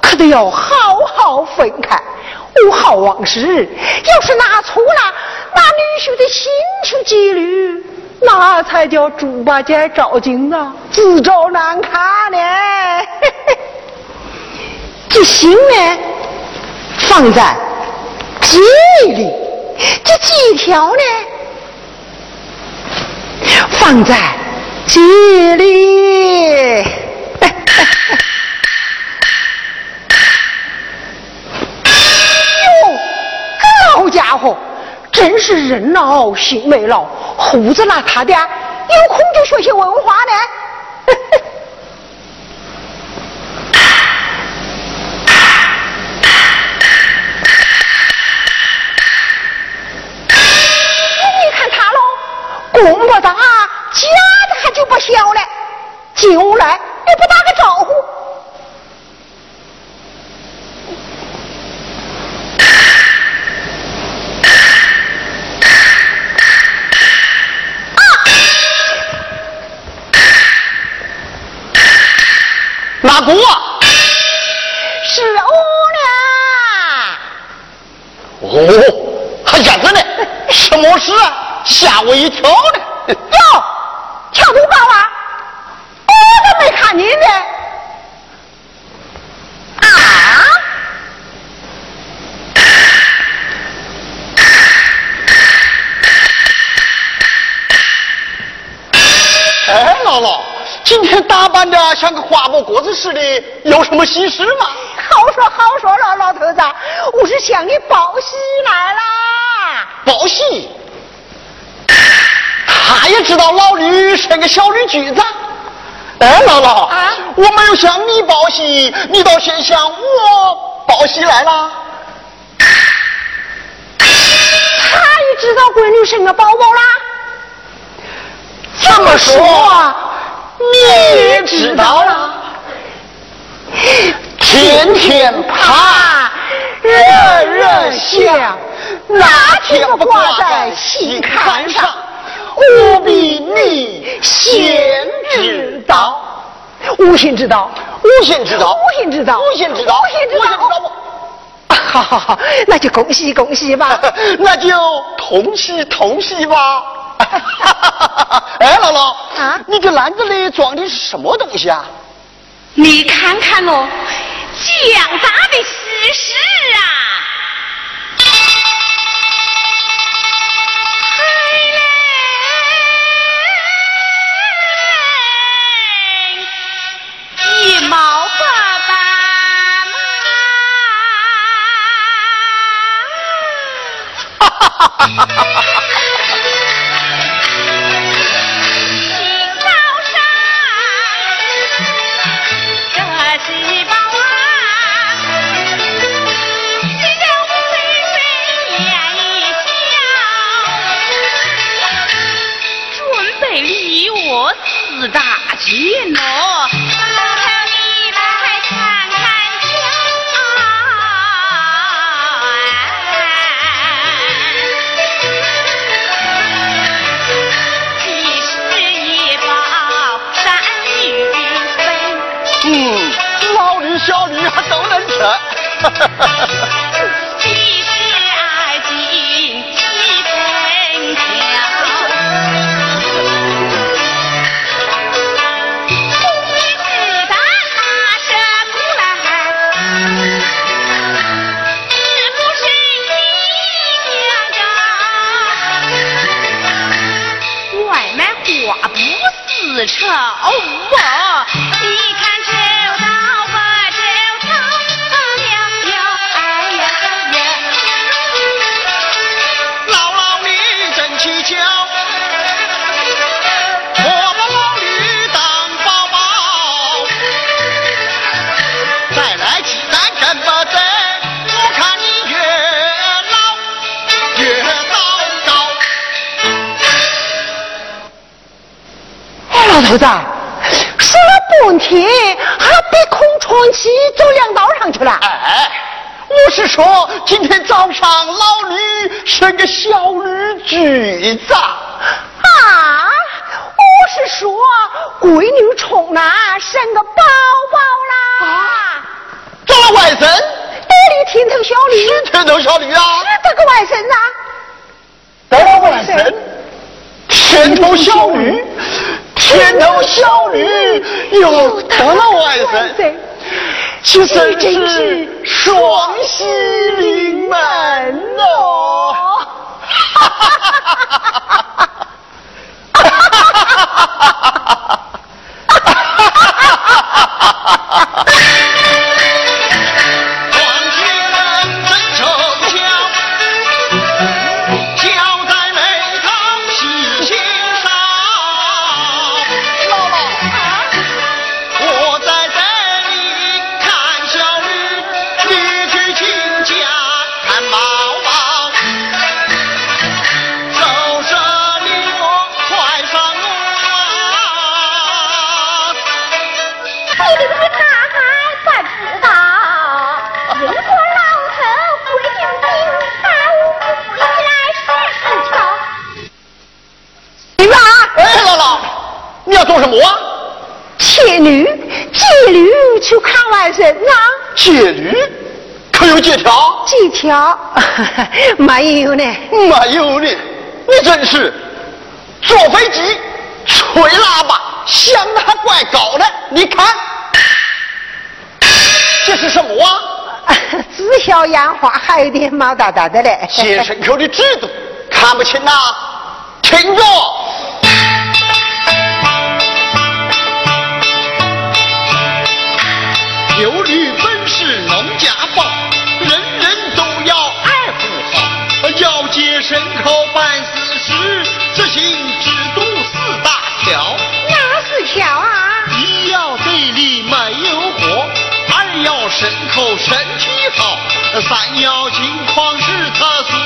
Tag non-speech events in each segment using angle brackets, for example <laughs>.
可得要好好分开。勿好往事，要是拿错了，那女婿的心情几率，那才叫猪八戒照镜子，自找难看呢。这心呢，放在这里，这几条呢，放在这里。<laughs> 哟，真是人老心没老，胡子邋遢的，有空就学些文化呢。你看他喽，功不大，家子还就不小了，进屋来也不打个招呼。哪姑啊？是我呢。哦，还燕子呢？什么事啊？吓我一跳呢！哟，跳多高啊？我怎么没看见呢？啊？哎，姥姥，今天打扮的像个花木果子似的，有什么喜事吗？好说好说了，老头子，我是向你报喜来啦。报喜。他也知道老吕生个小女举子。哎，姥姥，啊我没有向你报喜，你倒先向我报喜来了。他也知道闺女生个宝宝啦。这么说，你也知道了？天天怕，人人想，那天不挂在心坎上，务必你先知道。无心知道，无心知道，无心知道，无心知道，无心知道。好好好，<laughs> 那就恭喜恭喜吧，<laughs> 那就同喜同喜吧。<laughs> 哎，姥姥啊，你这篮子里装的是什么东西啊？你看看哦，江大的事实啊！一毛八百嘛！哈哈哈哈哈！好哇？头子。说了半天，还别空窗期走粮道上去了。哎，我是说，今天早上老驴生个小驴驹子。啊，我是说，闺女冲那生个宝宝啦。啊，找了外甥，得里天头小驴，是天头小驴啊，是这个外甥啊。得了外甥，天头小驴。天头小驴又得了外甥，这真是双喜临门哦！哈哈哈哈哈！做什么？借驴，借驴去看外甥啊！借驴，可有借条？借条 <laughs> 没有呢，没有呢。你真是坐飞机吹喇叭，响的还怪高的。你看，这是什么啊？<laughs> 紫小烟花，还有点毛哒哒的嘞。接牲口的制度看不清呐，听着。牲口办私事，执行制度四大条。哪四条啊？一要地里没有火，二要牲口身体好，三要情况是特殊，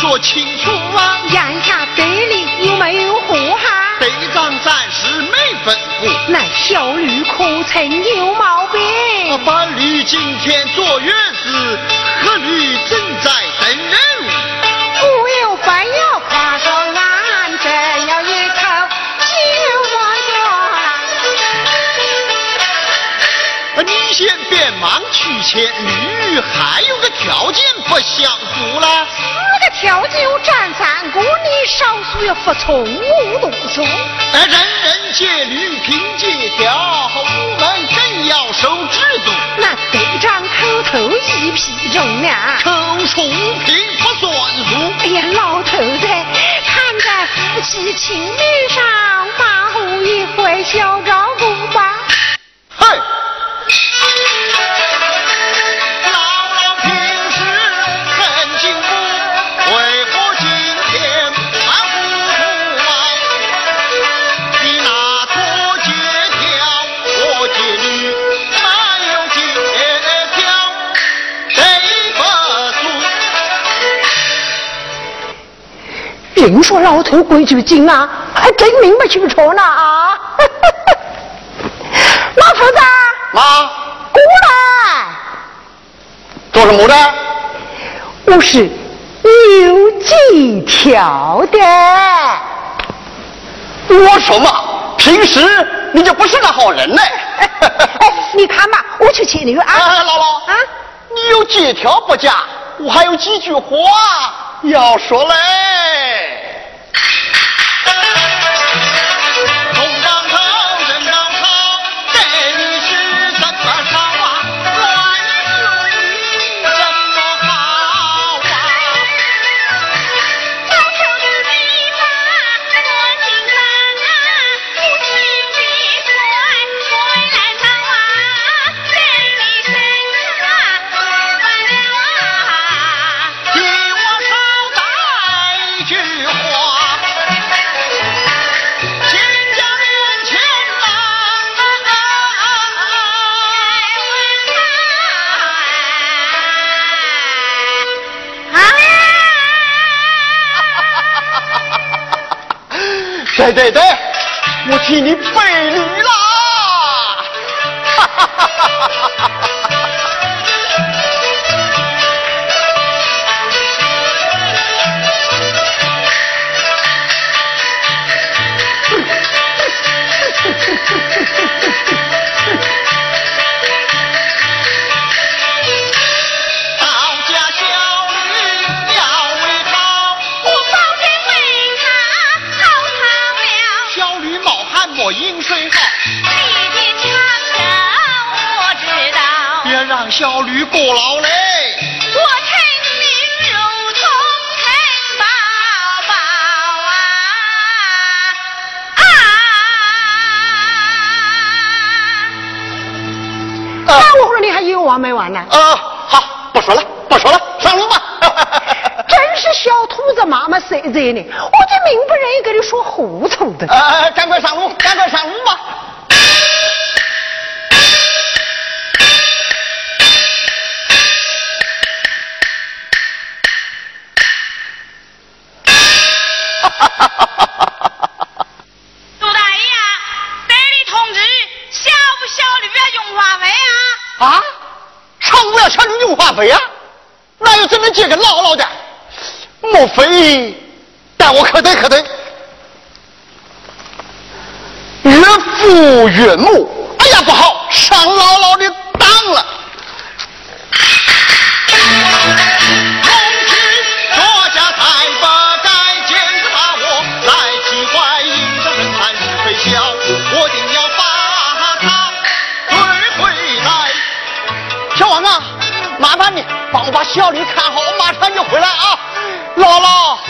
说清楚啊！眼下队里有没有祸害？队长暂时没吩咐。那小驴可曾有毛病？本驴今天坐月子，何驴正在等人。我有份要夸说俺这要一口酒我你先别忙去牵驴，还有个条件不相符了。四个条件有占三个，你少数要服从我动手。人人借驴凭借条，我们更要守制度。那队长口头一批中了，口说无凭不算数。哎呀，老头子，看在夫妻情面上，把我一回小照顾吧。输？人说老头规矩紧啊，还真明白清楚呢啊！<laughs> 老头子，妈，过来，做什么的？我是有几条的。我说嘛，平时你就不是个好人呢。<laughs> 哎，你看嘛，我去牵牛啊！哎，姥姥啊，你有几条不假，我还有几句话要说嘞。对对对。我替你背礼啦哈哈哈哈哈。非待我可得可得？岳父岳母，哎呀不好，上牢牢的当了。同志，国家太不该坚持把我来气坏，应着人看是非小，我定要把他追回来。小王啊，麻烦你帮我把小李看好，我马上就回来啊！姥姥，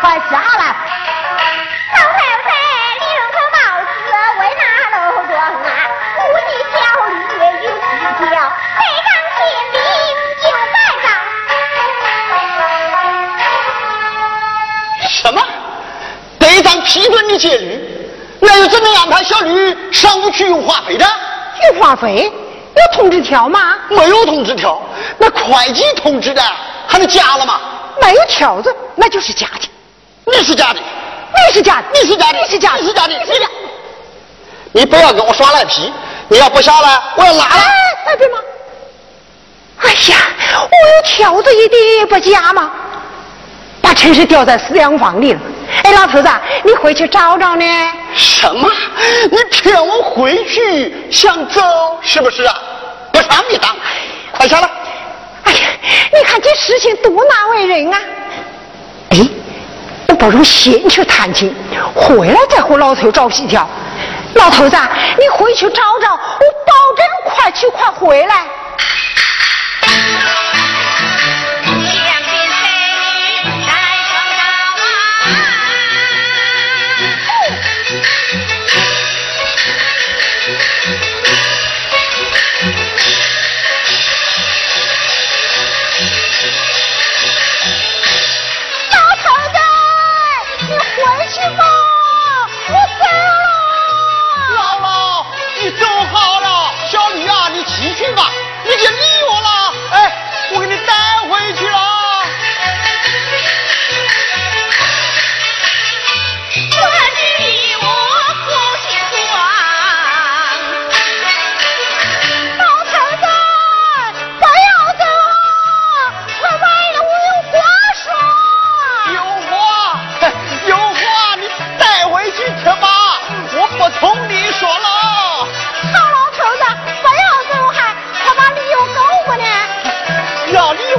快下来！老太太，你用头帽子为哪露光啊？估计小吕也有计较，这张信里就盖上。什么？队长批准你戒律，那又怎能安排小绿上午去用话费的？用话费？有通知条吗？没有通知条，那会计通知的，还能加了吗？没有条子，那就是假的。你是假的，你是假的，你是假的，你是假的，你是假的，你假。你不要跟我耍赖皮，你要不下来，我要拉了。哎，对吗？哎呀，我有条子一点也不假吗？把陈氏吊在饲养房里了。哎，老头子，你回去找找呢。什么？你骗我回去想走是不是啊？不上你当，快下来！哎呀，你看这事情多难为人啊！哎，我不如先去探亲，回来再和老头找皮条。老头子，你回去找找，我保证快去快回来。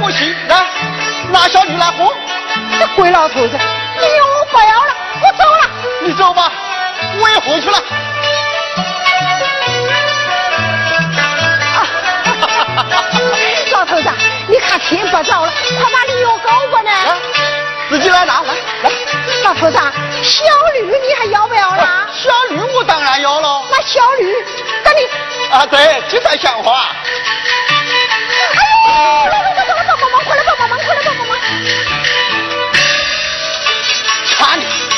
要理我行，来，拿小驴来喝。这鬼老头子，理由我不要了，我走了。你走吧，我也回去了。<laughs> 老头子，你看天不早了，快把理由告我呢。来，自己来拿，来来。老头子，小驴你还要不要啦？小驴我当然要了。那小驴，赶紧。啊，对，这才像话。哎呦，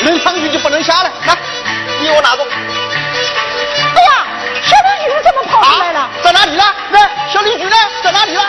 能上去就不能下来，来，你给我拿走。哎呀，小李局怎么跑出来了？啊，在哪里呢？那，小李局呢？在哪里了？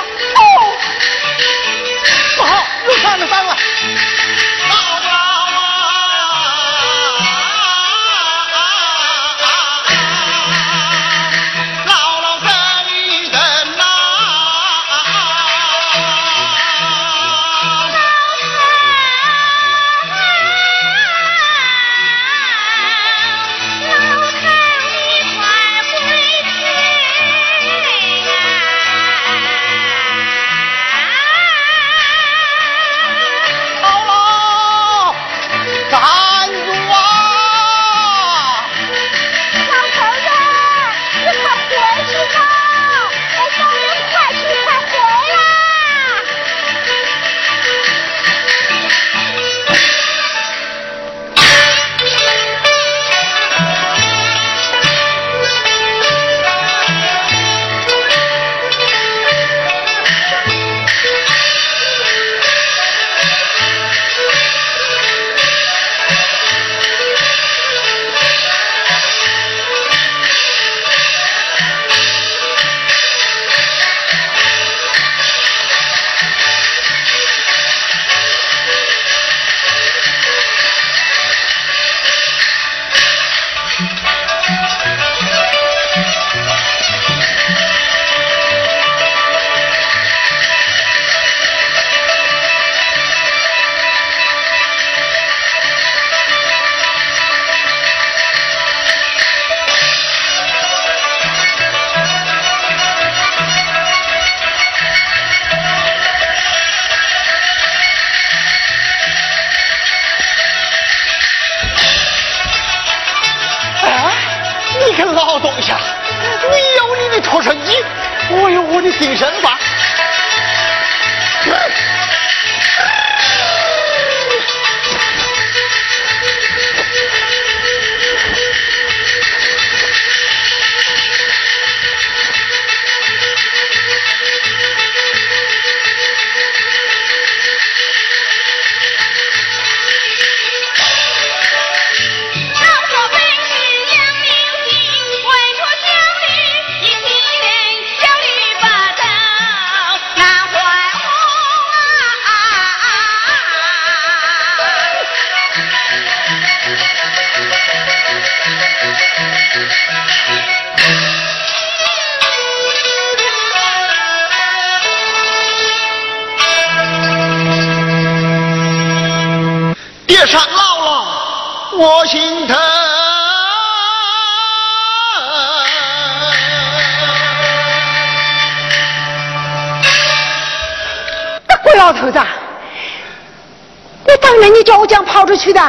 出去的？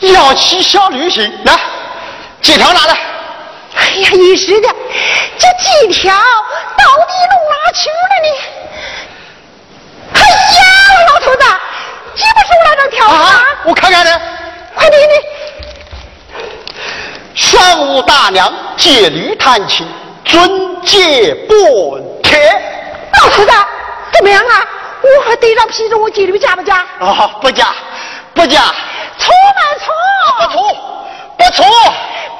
要骑小旅行，来，借条拿来。哎呀，一时的，这几条到底弄哪去了呢？哎呀，老头子，记不住那张条啊？我看看呢。快点点！上午大娘借驴弹琴，尊借不贴。老头子，怎么样啊？我还得着皮着我借驴嫁不嫁？啊，不嫁，不嫁。错没错？不错，不错。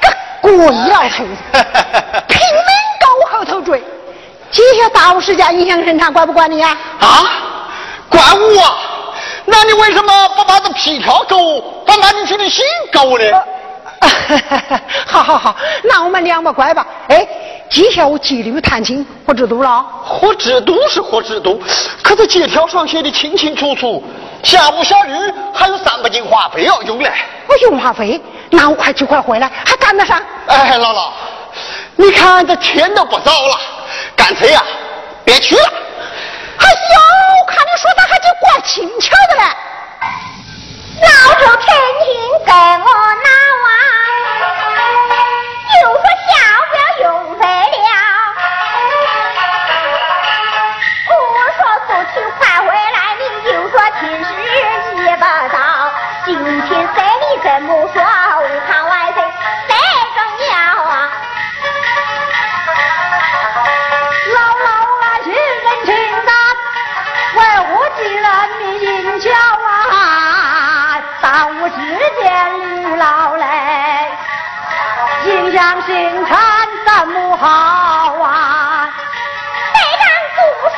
个鬼老头子，拼命跟我后头追，这些大事家影响生产，管不管你呀？啊，管我啊！那你为什么不把这皮条狗，把俺女婿的心勾呢？<laughs> 好好好，那我们两把乖吧。哎，今下我记律弹琴，何制度了。何制度是何制度，可是借条上写的清清楚楚，下午小绿还有三百斤化肥要用嘞。我用化肥？那我快去快回来，还赶得上？哎，姥姥，你看这天都不早了，干脆呀，别去了。哎呦，看你说的还就怪轻巧的嘞！老周天天跟我闹啊，影响生产怎么好啊？非当做事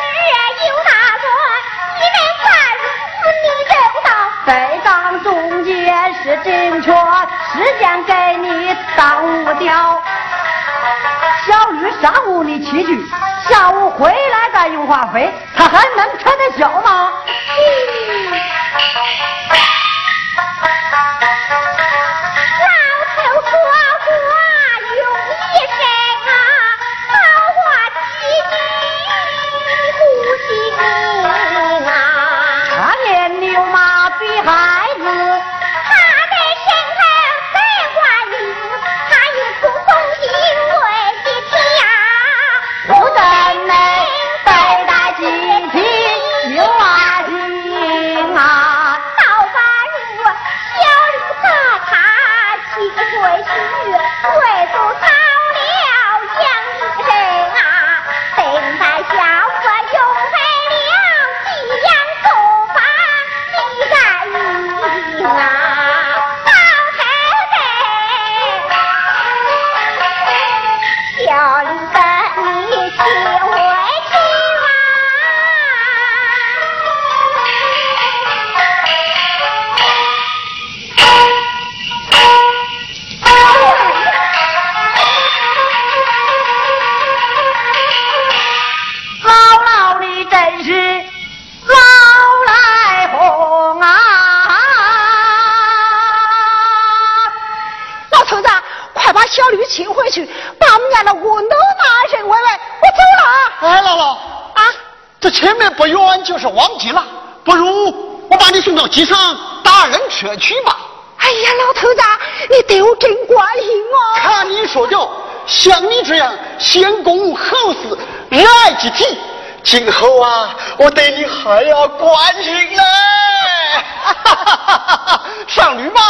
有大错，你没办事你得不到。非当中间是正确，时间给你耽误掉。小绿上午你起去，下午回来再用化肥，他。还能吃得消吗？不如我把你送到机场打二轮车去吧。哎呀，老头子，你你对我真关心哦！看你说的，像你这样先公后私、热爱集体，今后啊，我对你还要关心嘞！<laughs> 上驴吧。